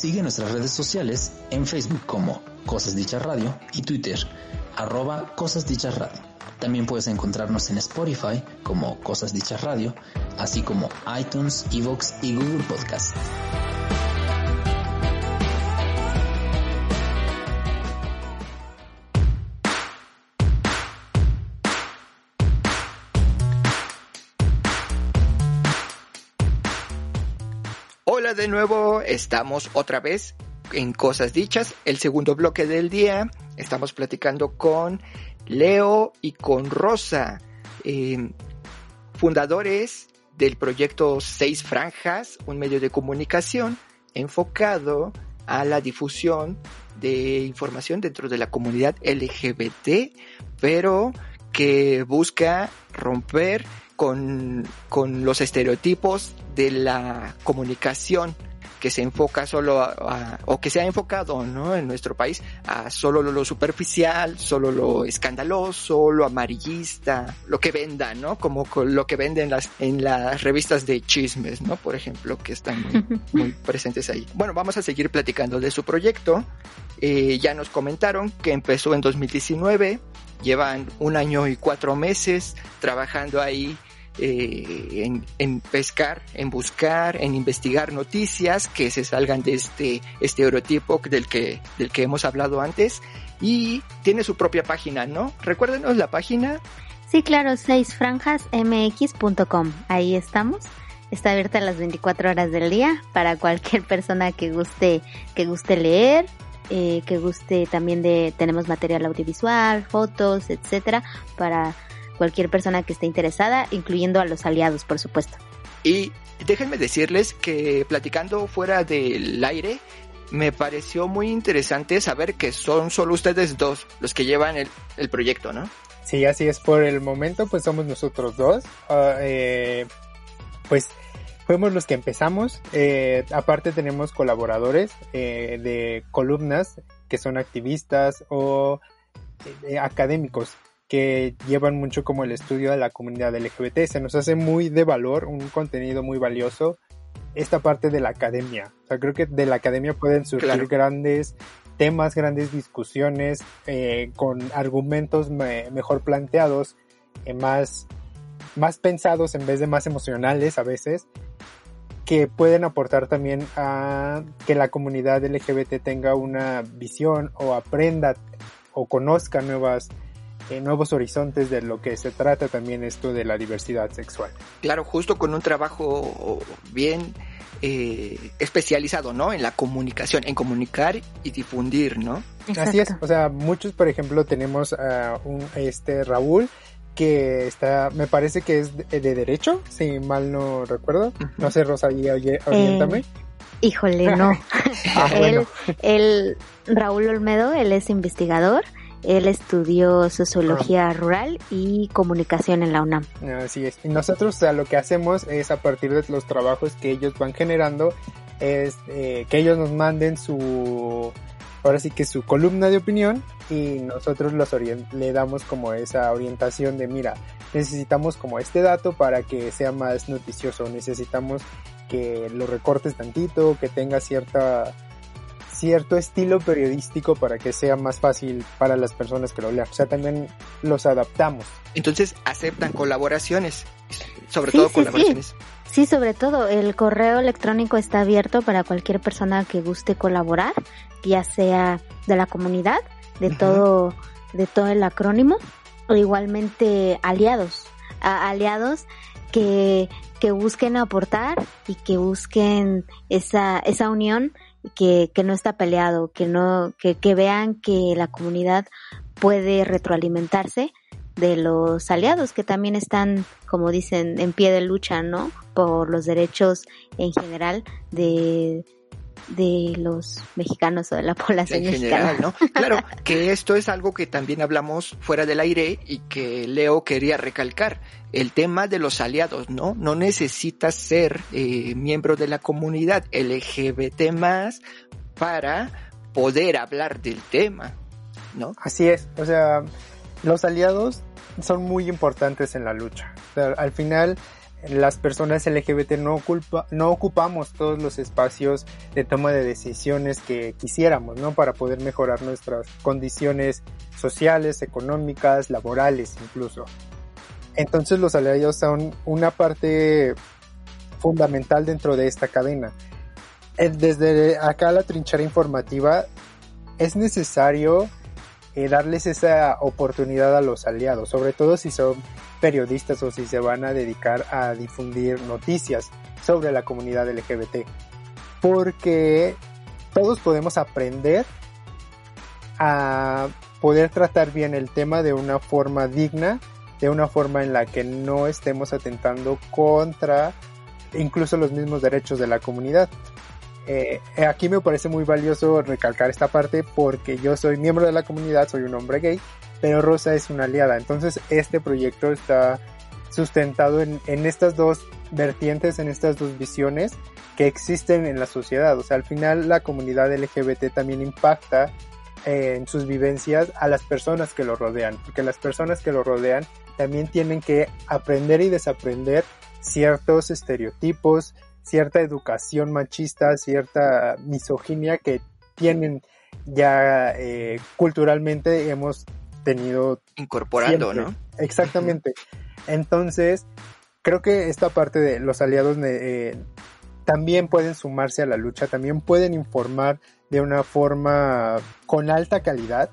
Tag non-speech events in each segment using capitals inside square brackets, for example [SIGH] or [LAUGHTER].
Sigue nuestras redes sociales en Facebook como Cosas Dichas Radio y Twitter arroba Cosas Dichas Radio. También puedes encontrarnos en Spotify como Cosas Dichas Radio, así como iTunes, Evox y Google Podcast. De nuevo, estamos otra vez en Cosas Dichas, el segundo bloque del día. Estamos platicando con Leo y con Rosa, eh, fundadores del proyecto Seis Franjas, un medio de comunicación enfocado a la difusión de información dentro de la comunidad LGBT, pero que busca romper con, con los estereotipos de la comunicación que se enfoca solo a, o que se ha enfocado ¿no? en nuestro país a solo lo, superficial, solo lo escandaloso, lo amarillista, lo que venda, ¿no? Como lo que venden las, en las revistas de chismes, ¿no? Por ejemplo, que están muy, [LAUGHS] muy presentes ahí. Bueno, vamos a seguir platicando de su proyecto. Eh, ya nos comentaron que empezó en 2019, llevan un año y cuatro meses trabajando ahí eh, en, pescar, en buscar, en investigar noticias que se salgan de este estereotipo del que, del que hemos hablado antes y tiene su propia página, ¿no? Recuérdenos la página. Sí, claro, seisfranjasmx.com. Ahí estamos. Está abierta las 24 horas del día para cualquier persona que guste, que guste leer, eh, que guste también de, tenemos material audiovisual, fotos, etcétera, para cualquier persona que esté interesada, incluyendo a los aliados, por supuesto. Y déjenme decirles que platicando fuera del aire, me pareció muy interesante saber que son solo ustedes dos los que llevan el, proyecto, ¿no? Sí, así es. Por el momento, pues somos nosotros dos. Ah, eh, pues fuimos los que empezamos. Eh, aparte tenemos colaboradores eh, de columnas que son activistas o académicos que llevan mucho como el estudio de la comunidad LGBT. Se nos hace muy de valor, un contenido muy valioso esta parte de la academia. O sea, creo que de la academia pueden surgir grandes temas, grandes discusiones eh, con argumentos mejor planteados, eh, más, más pensados en vez de más emocionales a veces, que pueden aportar también a que la comunidad LGBT tenga una visión o aprenda o conozca nuevas nuevos horizontes de lo que se trata también esto de la diversidad sexual. Claro, justo con un trabajo bien eh, especializado, ¿no? En la comunicación, en comunicar y difundir, ¿no? Así es, o sea, muchos, por ejemplo, tenemos a un, este Raúl, que está, me parece que es de, derecho, si mal no recuerdo. No sé, Rosa, oriéntame. Eh, híjole, no. [LAUGHS] ah, [LAUGHS] bueno. él, Raúl Olmedo, él es investigador él estudió sociología rural y comunicación en la UNAM. Así es. Y nosotros o sea, lo que hacemos es a partir de los trabajos que ellos van generando, es eh, que ellos nos manden su, ahora sí que su columna de opinión y nosotros los le damos como esa orientación de mira, necesitamos como este dato para que sea más noticioso, necesitamos que lo recortes tantito, que tenga cierta cierto estilo periodístico para que sea más fácil para las personas que lo lean. O sea, también los adaptamos. Entonces, aceptan colaboraciones, sobre todo colaboraciones. Sí. sobre todo. El correo electrónico está abierto para cualquier persona que guste colaborar, ya sea de la comunidad, de todo, de todo el acrónimo, o igualmente aliados, aliados que, que busquen aportar y que busquen esa, esa unión que, que no está peleado, que no, que, que vean que la comunidad puede retroalimentarse de los aliados que también están, como dicen, en pie de lucha, ¿no? Por los derechos en general de, de los mexicanos o de la [LAUGHS] población en general, ¿no? [LAUGHS] Claro, que esto es algo que también hablamos fuera del aire y que Leo quería recalcar. El tema de los aliados, ¿no? No necesitas ser eh, miembro de la comunidad LGBT más para poder hablar del tema, ¿no? Así es, o sea, los aliados son muy importantes en la lucha. al final, las personas LGBT no, ocupa, no ocupamos todos los espacios de toma de decisiones que quisiéramos, ¿no? Para poder mejorar nuestras condiciones sociales, económicas, laborales incluso. Entonces los aliados son una parte fundamental dentro de esta cadena. Eh, desde acá la trinchera informativa es necesario eh, darles esa oportunidad a los aliados, sobre todo si son periodistas o si se van a dedicar a difundir noticias sobre la comunidad LGBT. Porque todos podemos aprender a poder tratar bien el tema de una forma digna, de una forma en la que no estemos atentando contra incluso los mismos derechos de la comunidad. Eh, aquí me parece muy valioso recalcar esta parte porque yo soy miembro de la comunidad, soy un hombre gay pero Rosa es una aliada. Entonces este proyecto está sustentado en, estas dos vertientes, en estas dos visiones que existen en la sociedad. O sea, al final la comunidad LGBT también impacta eh, en sus vivencias a las personas que lo rodean, porque las personas que lo rodean también tienen que aprender y desaprender ciertos estereotipos, cierta educación machista, cierta misoginia que tienen ya eh, culturalmente hemos tenido incorporando, ¿no? Exactamente. Entonces, creo que esta parte de los aliados eh, también pueden sumarse a la lucha, también pueden informar de una forma con alta calidad.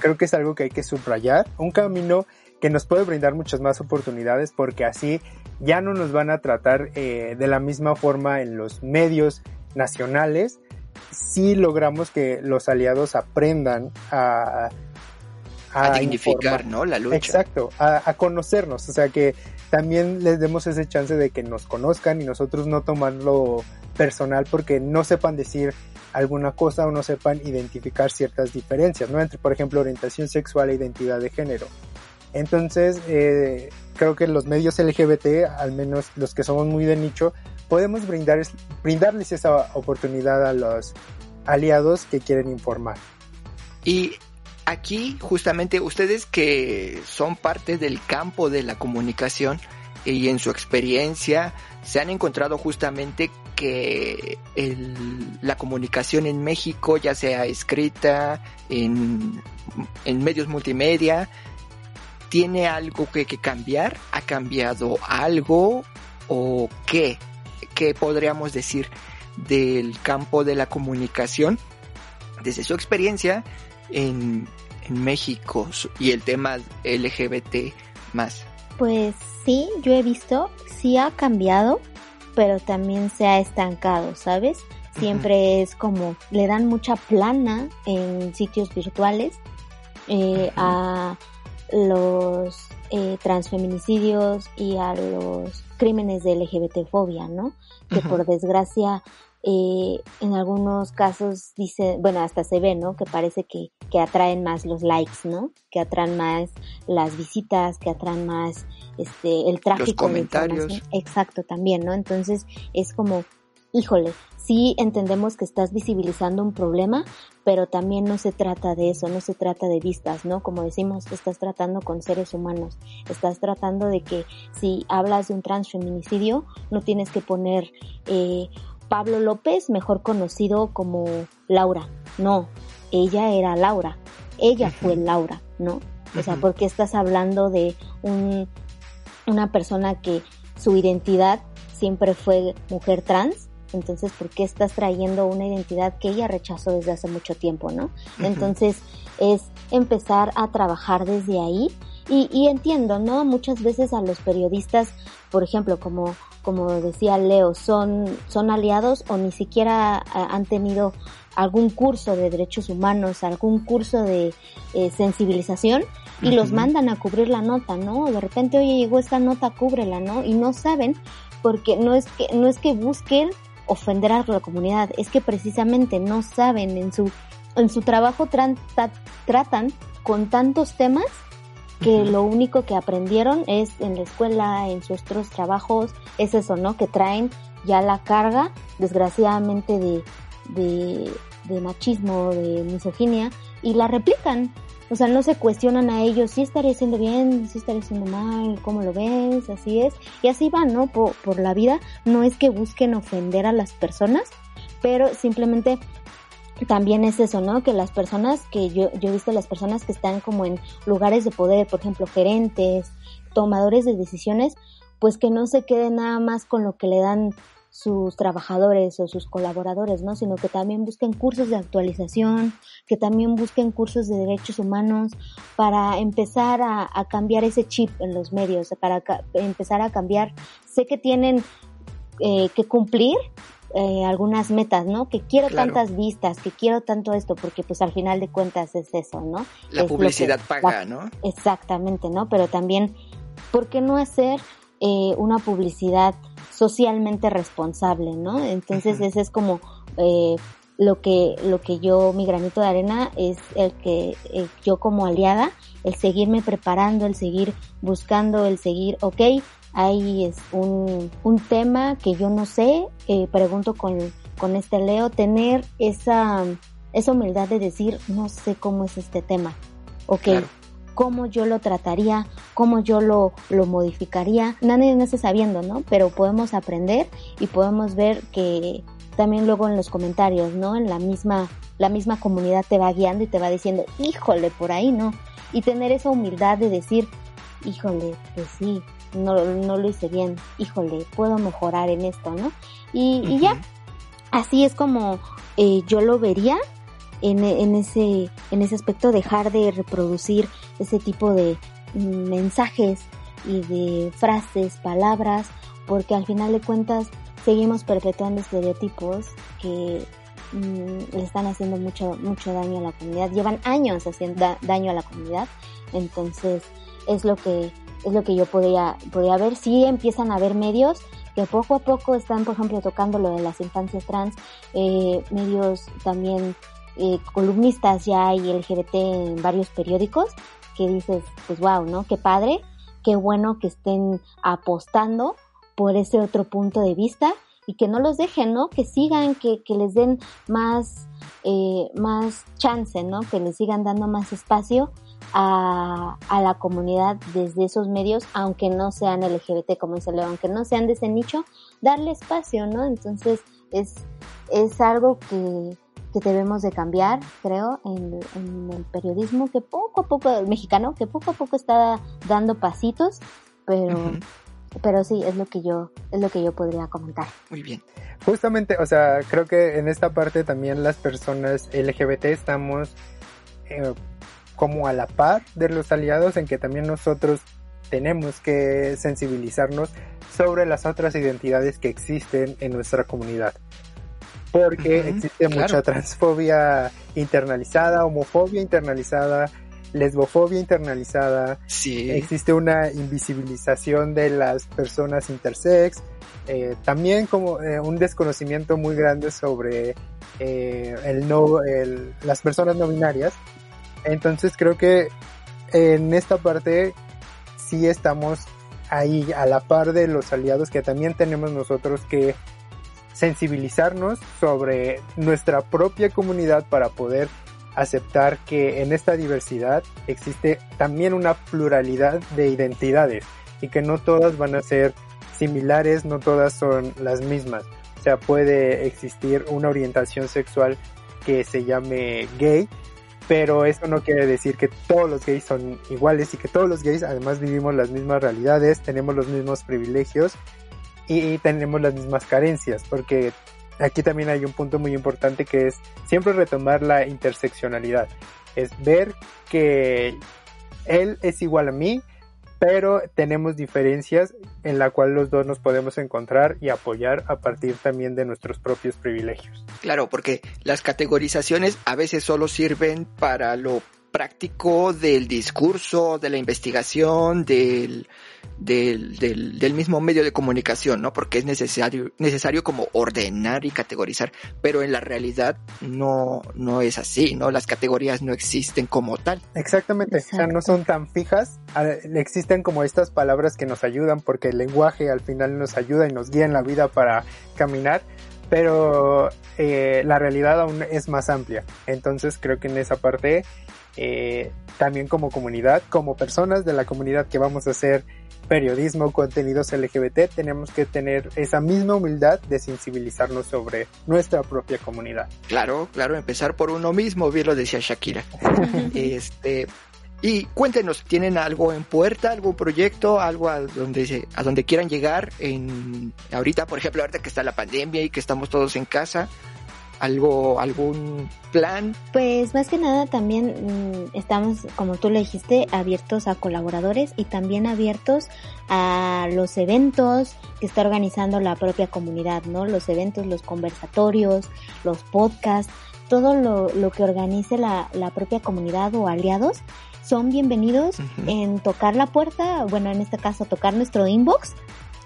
Creo que es algo que hay que subrayar, un camino que nos puede brindar muchas más oportunidades porque así ya no nos van a tratar eh, de la misma forma en los medios nacionales si logramos que los aliados aprendan a a, dignificar, ¿no? La lucha. Exacto, a, conocernos, o sea que también les demos ese chance de que nos conozcan y nosotros no tomarlo personal porque no sepan decir alguna cosa o no sepan identificar ciertas diferencias, ¿no? Entre, por ejemplo, orientación sexual e identidad de género. Entonces, eh, creo que los medios LGBT, al menos los que somos muy de nicho, podemos brindar, brindarles esa oportunidad a los aliados que quieren informar. Y aquí justamente ustedes que son parte del campo de la comunicación y en su experiencia se han encontrado justamente que la comunicación en México, ya sea escrita, en, medios multimedia, tiene algo que, que, cambiar, ha cambiado algo o qué, qué podríamos decir del campo de la comunicación desde su experiencia en, México y el tema LGBT más? Pues sí, yo he visto, sí ha cambiado, pero también se ha estancado, ¿sabes? Siempre es como, le dan mucha plana en sitios virtuales eh, a los eh, transfeminicidios y a los crímenes de LGBT-fobia, ¿no? Que por desgracia eh, en algunos casos dice, bueno, hasta se ve, ¿no? Que parece que, que atraen más los likes, ¿no? Que atraen más las visitas, que atraen más este el tráfico. Los comentarios. Exacto, también, ¿no? Entonces es como, híjole, sí entendemos que estás visibilizando un problema, pero también no se trata de eso, no se trata de vistas, ¿no? Como decimos, estás tratando con seres humanos, estás tratando de que si hablas de un transfeminicidio, no tienes que poner eh, Pablo López, mejor conocido como Laura. No, ella era Laura. Ella fue Laura, ¿no? O sea, porque estás hablando de un, una persona que su identidad siempre fue mujer trans? Entonces, ¿por qué estás trayendo una identidad que ella rechazó desde hace mucho tiempo, no? Entonces, es empezar a trabajar desde ahí y, y entiendo, ¿no? Muchas veces a los periodistas, por ejemplo, como como decía Leo, son, son aliados o ni siquiera eh, han tenido algún curso de derechos humanos, algún curso de eh, sensibilización y los mandan a cubrir la nota, ¿no? De repente, oye, llegó esta nota, cúbrela, ¿no? Y no saben porque no es que, no es que busquen ofender a la comunidad, es que precisamente no saben en su, en su trabajo tratan con tantos temas que lo único que aprendieron es en la escuela, en sus otros trabajos, es eso, ¿no? Que traen ya la carga, desgraciadamente, de, de, machismo, de misoginia, y la replican. O sea, no se cuestionan a ellos si estaré haciendo bien, si estaré haciendo mal, cómo lo ves, así es. Y así van, ¿no? Por, por la vida. No es que busquen ofender a las personas, pero simplemente también es eso, ¿no? Que las personas que yo, yo he visto las personas que están como en lugares de poder, por ejemplo, gerentes, tomadores de decisiones, pues que no se queden nada más con lo que le dan sus trabajadores o sus colaboradores, ¿no? Sino que también busquen cursos de actualización, que también busquen cursos de derechos humanos para empezar a, cambiar ese chip en los medios, para empezar a cambiar. Sé que tienen eh, que cumplir eh, algunas metas, ¿no? Que quiero tantas vistas, que quiero tanto esto, porque pues al final de cuentas es eso, ¿no? La publicidad paga, ¿no? Exactamente, ¿no? Pero también, ¿por qué no hacer eh, una publicidad socialmente responsable, ¿no? Entonces ese es como eh, lo que lo que yo mi granito de arena es el que yo como aliada el seguirme preparando el seguir buscando el seguir ok hay es un, un tema que yo no sé, eh, pregunto con, con este Leo, tener esa, esa humildad de decir, no sé cómo es este tema, ok, cómo yo lo trataría, cómo yo lo, lo modificaría, nadie nace sabiendo, ¿no? Pero podemos aprender y podemos ver que también luego en los comentarios, ¿no? En la misma, la misma comunidad te va guiando y te va diciendo, híjole, por ahí no. Y tener esa humildad de decir, híjole, pues sí, no, no lo hice bien, híjole, puedo mejorar en esto, ¿no? Y, ya, así es como eh, yo lo vería en, ese, en ese aspecto, dejar de reproducir ese tipo de mensajes y de frases, palabras, porque al final de cuentas seguimos perpetuando estereotipos que mm, le están haciendo mucho, mucho daño a la comunidad, llevan años haciendo daño a la comunidad, entonces es lo que es lo que yo podría, podría ver. Sí empiezan a haber medios que poco a poco están, por ejemplo, tocando lo de las infancias trans, eh, medios también eh, columnistas ya y LGBT en varios periódicos, que dices, pues wow, ¿no? Qué padre, qué bueno que estén apostando por ese otro punto de vista y que no los dejen, ¿no? Que sigan, que, que les den más, eh, más chance, ¿no? Que les sigan dando más espacio a, a, la comunidad desde esos medios, aunque no sean LGBT, como dice Leo, aunque no sean de ese nicho, darle espacio, ¿no? Entonces es, es algo que, que debemos de cambiar, creo, en, en, el periodismo que poco a poco, el mexicano, que poco a poco está dando pasitos, pero, pero sí, es lo que yo, es lo que yo podría comentar. Muy bien. Justamente, o sea, creo que en esta parte también las personas LGBT estamos eh, como a la par de los aliados en que también nosotros tenemos que sensibilizarnos sobre las otras identidades que existen en nuestra comunidad. Porque existe mucha transfobia internalizada, homofobia internalizada, lesbofobia internalizada, sí. existe una invisibilización de las personas intersex, eh, también como eh, un desconocimiento muy grande sobre eh, el no, el, las personas no binarias. Entonces creo que en esta parte sí estamos ahí a la par de los aliados que también tenemos nosotros que sensibilizarnos sobre nuestra propia comunidad para poder aceptar que en esta diversidad existe también una pluralidad de identidades y que no todas van a ser similares, no todas son las mismas. O sea, puede existir una orientación sexual que se llame gay pero eso no quiere decir que todos los gays son iguales y que todos los gays además vivimos las mismas realidades, tenemos los mismos privilegios y, tenemos las mismas carencias, porque aquí también hay un punto muy importante que es siempre retomar la interseccionalidad, es ver que él es igual a mí, pero tenemos diferencias en la cual los dos nos podemos encontrar y apoyar a partir también de nuestros propios privilegios. Claro, porque las categorizaciones a veces solo sirven para lo práctico del discurso, de la investigación, del, del, del, mismo medio de comunicación, ¿no? Porque es necesario, necesario como ordenar y categorizar, pero en la realidad no, no es así, ¿no? Las categorías no existen como tal. Exactamente, o sea, no son tan fijas, existen como estas palabras que nos ayudan porque el lenguaje al final nos ayuda y nos guía en la vida para caminar, pero eh, la realidad aún es más amplia. Entonces creo que en esa parte, eh, también como comunidad, como personas de la comunidad que vamos a hacer periodismo, contenidos LGBT, tenemos que tener esa misma humildad de sensibilizarnos sobre nuestra propia comunidad. Claro, claro, empezar por uno mismo, bien lo decía Shakira. [LAUGHS] este, y cuéntenos, ¿tienen algo en puerta, algún proyecto, algo a donde a donde quieran llegar en ahorita, por ejemplo, ahorita que está la pandemia y que estamos todos en casa? Algo, algún plan? Pues más que nada también mm, estamos, como tú le dijiste, abiertos a colaboradores y también abiertos a los eventos que está organizando la propia comunidad, ¿no? Los eventos, los conversatorios, los podcasts, todo lo, lo que organice la, la propia comunidad o aliados son bienvenidos en tocar la puerta, bueno, en este caso tocar nuestro inbox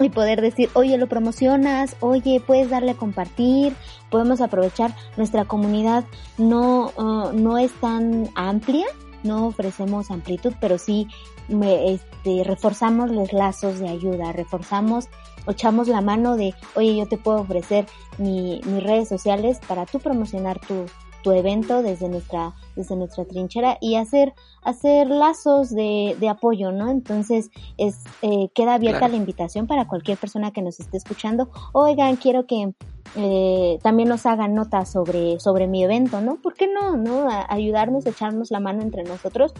y poder decir, oye, lo promocionas, oye, puedes darle a compartir, podemos aprovechar nuestra comunidad no, uh, no es tan amplia, no ofrecemos amplitud, pero sí me, este, reforzamos los lazos de ayuda, reforzamos, echamos la mano de, oye, yo te puedo ofrecer mi, mis redes sociales para tú promocionar tu, tu evento desde nuestra, desde nuestra trinchera y hacer, hacer lazos de, de apoyo, ¿no? Entonces, es, eh, queda abierta la invitación para cualquier persona que nos esté escuchando. Oigan, quiero que eh, también nos hagan notas sobre, sobre mi evento, ¿no? ¿Por qué no? ¿No? ayudarnos, echarnos la mano entre nosotros,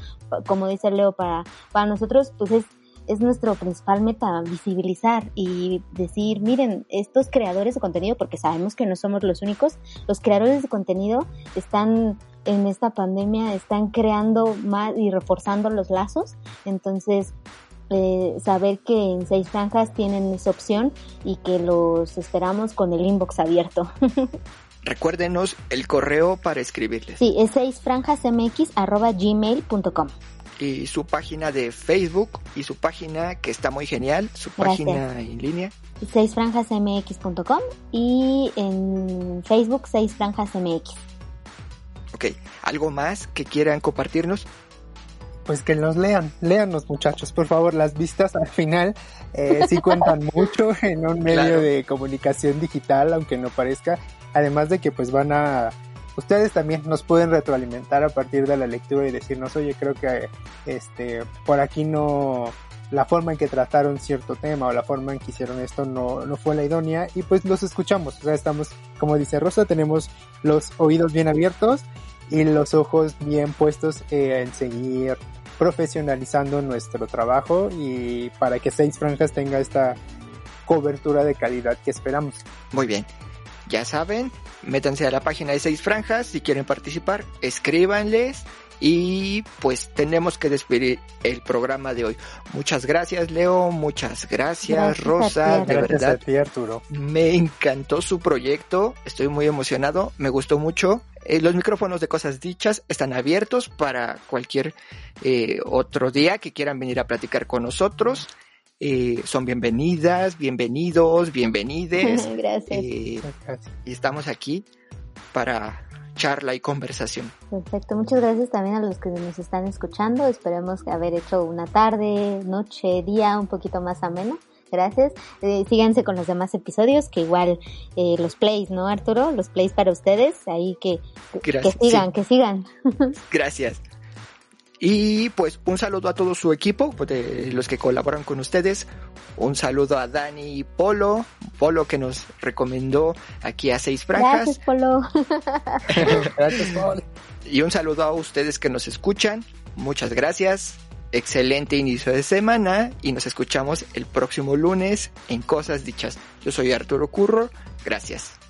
como dice Leo, para, para nosotros, pues es es nuestro principal meta, visibilizar y decir, miren, estos creadores de contenido, porque sabemos que no somos los únicos, los creadores de contenido están en esta pandemia, están creando más y reforzando los lazos, entonces eh, saber que en seis franjas tienen esa opción y que los esperamos con el inbox abierto. [LAUGHS] Recuérdenos el correo para escribirles. Sí, es seisfranjasmx.gmail.com y su página de Facebook y su página que está muy genial, su página en línea. seisfranjasmx.com y en Facebook seisfranjasmx. Ok, ¿algo más que quieran compartirnos? Pues que nos lean, léanos muchachos, por favor, las vistas al final eh, sí cuentan [LAUGHS] mucho en un medio de comunicación digital, aunque no parezca, además de que pues van a ustedes también nos pueden retroalimentar a partir de la lectura y decirnos, oye, creo que este por aquí no la forma en que trataron cierto tema o la forma en que hicieron esto no, no fue la idónea y pues los escuchamos. O sea, estamos, como dice Rosa, tenemos los oídos bien abiertos y los ojos bien puestos en seguir profesionalizando nuestro trabajo y para que Seis Franjas tenga esta cobertura de calidad que esperamos. Muy bien. Ya saben, métanse a la página de Seis Franjas si quieren participar, escríbanles y pues tenemos que despedir el programa de hoy. Muchas gracias Leo, muchas gracias, Rosa, de verdad. Arturo. Me encantó su proyecto, estoy muy emocionado, me gustó mucho. Eh, los micrófonos de cosas dichas están abiertos para cualquier eh, otro día que quieran venir a platicar con nosotros. Eh, son bienvenidas, bienvenidos, bienvenides. [LAUGHS] Eh, gracias. Y estamos aquí para charla y conversación. Perfecto, muchas gracias también a los que nos están escuchando. Esperemos haber hecho una tarde, noche, día un poquito más ameno. Gracias. Eh, síganse con los demás episodios, que igual los plays, ¿no, Arturo? Los plays para ustedes. Ahí que, que sigan, que sigan. [LAUGHS] Gracias. Y pues un saludo a todo su equipo, pues, de los que colaboran con ustedes. Un saludo a Dani y Polo, Polo que nos recomendó aquí a Seis Franjas. Gracias, Polo. [LAUGHS] gracias, Polo. Y un saludo a ustedes que nos escuchan. Muchas gracias. Excelente inicio de semana y nos escuchamos el próximo lunes en Cosas Dichas. Yo soy Arturo Curro. Gracias.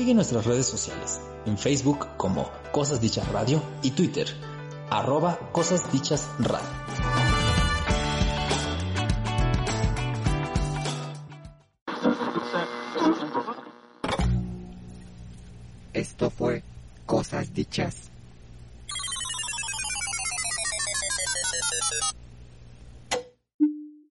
Sigue nuestras redes sociales, en Facebook como Cosas Dichas Radio y Twitter, arroba Cosas Dichas Radio.